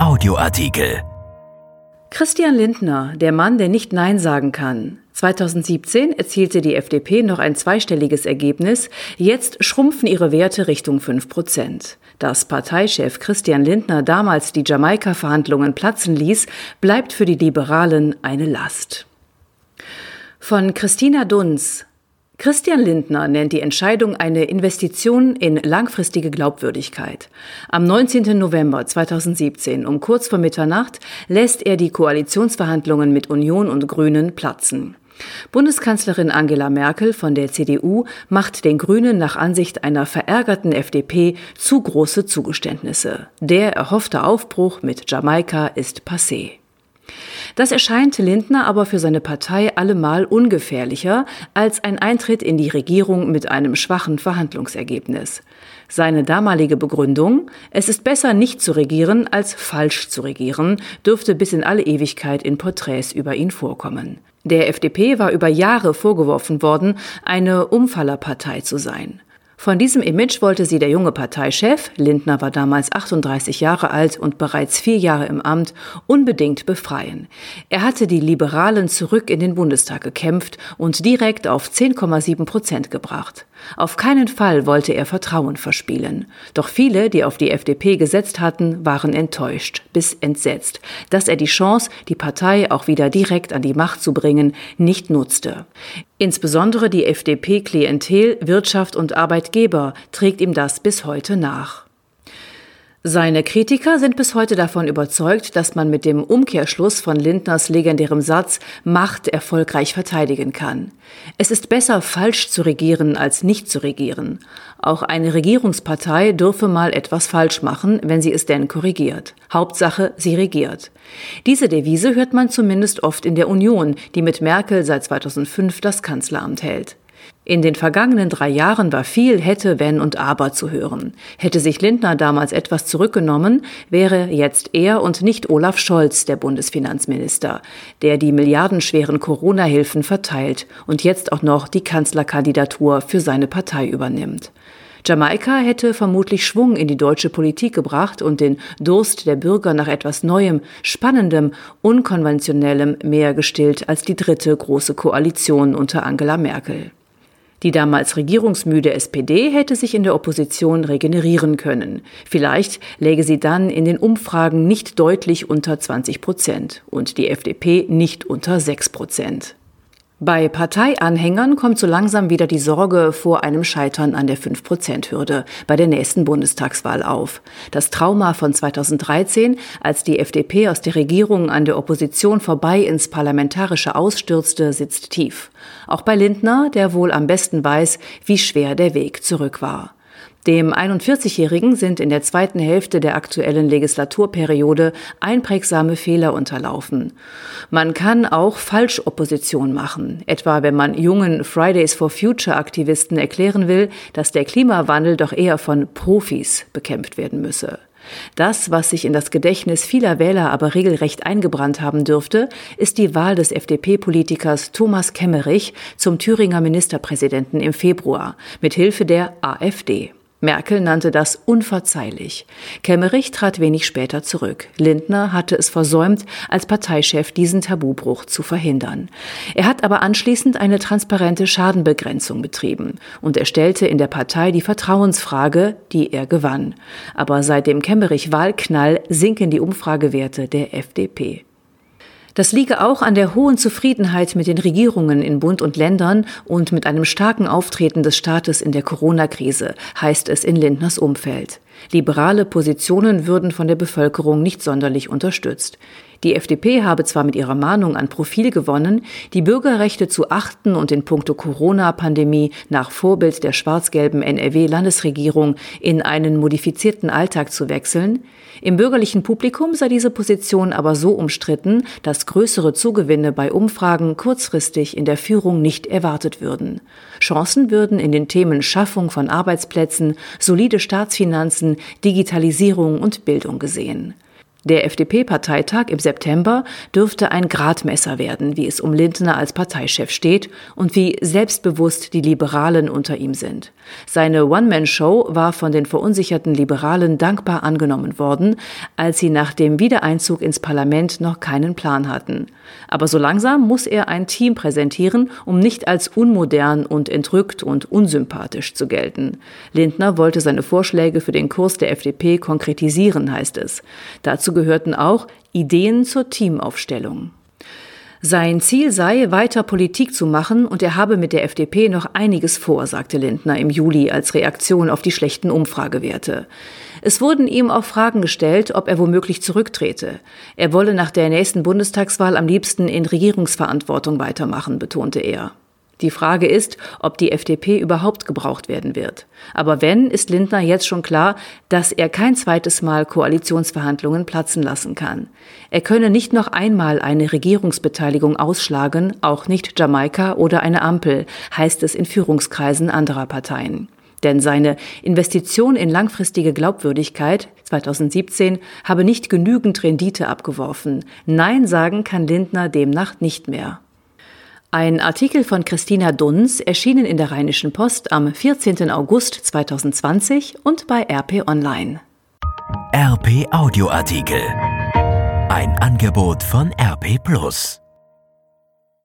Audioartikel. Christian Lindner, der Mann, der nicht Nein sagen kann. 2017 erzielte die FDP noch ein zweistelliges Ergebnis. Jetzt schrumpfen ihre Werte Richtung 5 Prozent. Dass Parteichef Christian Lindner damals die Jamaika-Verhandlungen platzen ließ, bleibt für die Liberalen eine Last. Von Christina Dunz, Christian Lindner nennt die Entscheidung eine Investition in langfristige Glaubwürdigkeit. Am 19. November 2017 um kurz vor Mitternacht lässt er die Koalitionsverhandlungen mit Union und Grünen platzen. Bundeskanzlerin Angela Merkel von der CDU macht den Grünen nach Ansicht einer verärgerten FDP zu große Zugeständnisse. Der erhoffte Aufbruch mit Jamaika ist passé. Das erscheint Lindner aber für seine Partei allemal ungefährlicher als ein Eintritt in die Regierung mit einem schwachen Verhandlungsergebnis. Seine damalige Begründung, es ist besser nicht zu regieren als falsch zu regieren, dürfte bis in alle Ewigkeit in Porträts über ihn vorkommen. Der FDP war über Jahre vorgeworfen worden, eine Umfallerpartei zu sein. Von diesem Image wollte sie der junge Parteichef, Lindner war damals 38 Jahre alt und bereits vier Jahre im Amt, unbedingt befreien. Er hatte die Liberalen zurück in den Bundestag gekämpft und direkt auf 10,7 Prozent gebracht. Auf keinen Fall wollte er Vertrauen verspielen. Doch viele, die auf die FDP gesetzt hatten, waren enttäuscht bis entsetzt, dass er die Chance, die Partei auch wieder direkt an die Macht zu bringen, nicht nutzte. Insbesondere die FDP-Klientel, Wirtschaft und Arbeitgeber trägt ihm das bis heute nach. Seine Kritiker sind bis heute davon überzeugt, dass man mit dem Umkehrschluss von Lindners legendärem Satz Macht erfolgreich verteidigen kann. Es ist besser, falsch zu regieren, als nicht zu regieren. Auch eine Regierungspartei dürfe mal etwas falsch machen, wenn sie es denn korrigiert. Hauptsache, sie regiert. Diese Devise hört man zumindest oft in der Union, die mit Merkel seit 2005 das Kanzleramt hält. In den vergangenen drei Jahren war viel hätte, wenn und aber zu hören. Hätte sich Lindner damals etwas zurückgenommen, wäre jetzt er und nicht Olaf Scholz der Bundesfinanzminister, der die milliardenschweren Corona-Hilfen verteilt und jetzt auch noch die Kanzlerkandidatur für seine Partei übernimmt. Jamaika hätte vermutlich Schwung in die deutsche Politik gebracht und den Durst der Bürger nach etwas Neuem, Spannendem, Unkonventionellem mehr gestillt als die dritte große Koalition unter Angela Merkel. Die damals regierungsmüde SPD hätte sich in der Opposition regenerieren können. Vielleicht läge sie dann in den Umfragen nicht deutlich unter 20 Prozent und die FDP nicht unter 6 Prozent. Bei Parteianhängern kommt so langsam wieder die Sorge vor einem Scheitern an der 5-Prozent-Hürde bei der nächsten Bundestagswahl auf. Das Trauma von 2013, als die FDP aus der Regierung an der Opposition vorbei ins Parlamentarische ausstürzte, sitzt tief. Auch bei Lindner, der wohl am besten weiß, wie schwer der Weg zurück war. Dem 41-Jährigen sind in der zweiten Hälfte der aktuellen Legislaturperiode einprägsame Fehler unterlaufen. Man kann auch Falschopposition machen, etwa wenn man jungen Fridays for Future Aktivisten erklären will, dass der Klimawandel doch eher von Profis bekämpft werden müsse. Das, was sich in das Gedächtnis vieler Wähler aber regelrecht eingebrannt haben dürfte, ist die Wahl des FDP-Politikers Thomas Kemmerich zum Thüringer Ministerpräsidenten im Februar mit Hilfe der AfD. Merkel nannte das unverzeihlich. Kemmerich trat wenig später zurück. Lindner hatte es versäumt, als Parteichef diesen Tabubruch zu verhindern. Er hat aber anschließend eine transparente Schadenbegrenzung betrieben und er stellte in der Partei die Vertrauensfrage, die er gewann. Aber seit dem Kemmerich-Wahlknall sinken die Umfragewerte der FDP. Das liege auch an der hohen Zufriedenheit mit den Regierungen in Bund und Ländern und mit einem starken Auftreten des Staates in der Corona-Krise, heißt es in Lindners Umfeld. Liberale Positionen würden von der Bevölkerung nicht sonderlich unterstützt. Die FDP habe zwar mit ihrer Mahnung an Profil gewonnen, die Bürgerrechte zu achten und in puncto Corona-Pandemie nach Vorbild der schwarz-gelben NRW-Landesregierung in einen modifizierten Alltag zu wechseln, im bürgerlichen Publikum sei diese Position aber so umstritten, dass größere Zugewinne bei Umfragen kurzfristig in der Führung nicht erwartet würden. Chancen würden in den Themen Schaffung von Arbeitsplätzen, solide Staatsfinanzen, Digitalisierung und Bildung gesehen. Der FDP-Parteitag im September dürfte ein Gradmesser werden, wie es um Lindner als Parteichef steht und wie selbstbewusst die Liberalen unter ihm sind. Seine One-Man-Show war von den verunsicherten Liberalen dankbar angenommen worden, als sie nach dem Wiedereinzug ins Parlament noch keinen Plan hatten. Aber so langsam muss er ein Team präsentieren, um nicht als unmodern und entrückt und unsympathisch zu gelten. Lindner wollte seine Vorschläge für den Kurs der FDP konkretisieren, heißt es. Dazu Dazu gehörten auch Ideen zur Teamaufstellung. Sein Ziel sei, weiter Politik zu machen und er habe mit der FDP noch einiges vor, sagte Lindner im Juli als Reaktion auf die schlechten Umfragewerte. Es wurden ihm auch Fragen gestellt, ob er womöglich zurücktrete. Er wolle nach der nächsten Bundestagswahl am liebsten in Regierungsverantwortung weitermachen, betonte er. Die Frage ist, ob die FDP überhaupt gebraucht werden wird. Aber wenn, ist Lindner jetzt schon klar, dass er kein zweites Mal Koalitionsverhandlungen platzen lassen kann. Er könne nicht noch einmal eine Regierungsbeteiligung ausschlagen, auch nicht Jamaika oder eine Ampel, heißt es in Führungskreisen anderer Parteien. Denn seine Investition in langfristige Glaubwürdigkeit 2017 habe nicht genügend Rendite abgeworfen. Nein sagen kann Lindner demnach nicht mehr. Ein Artikel von Christina Dunz erschienen in der Rheinischen Post am 14. August 2020 und bei RP Online. RP Audioartikel. Ein Angebot von RP Plus.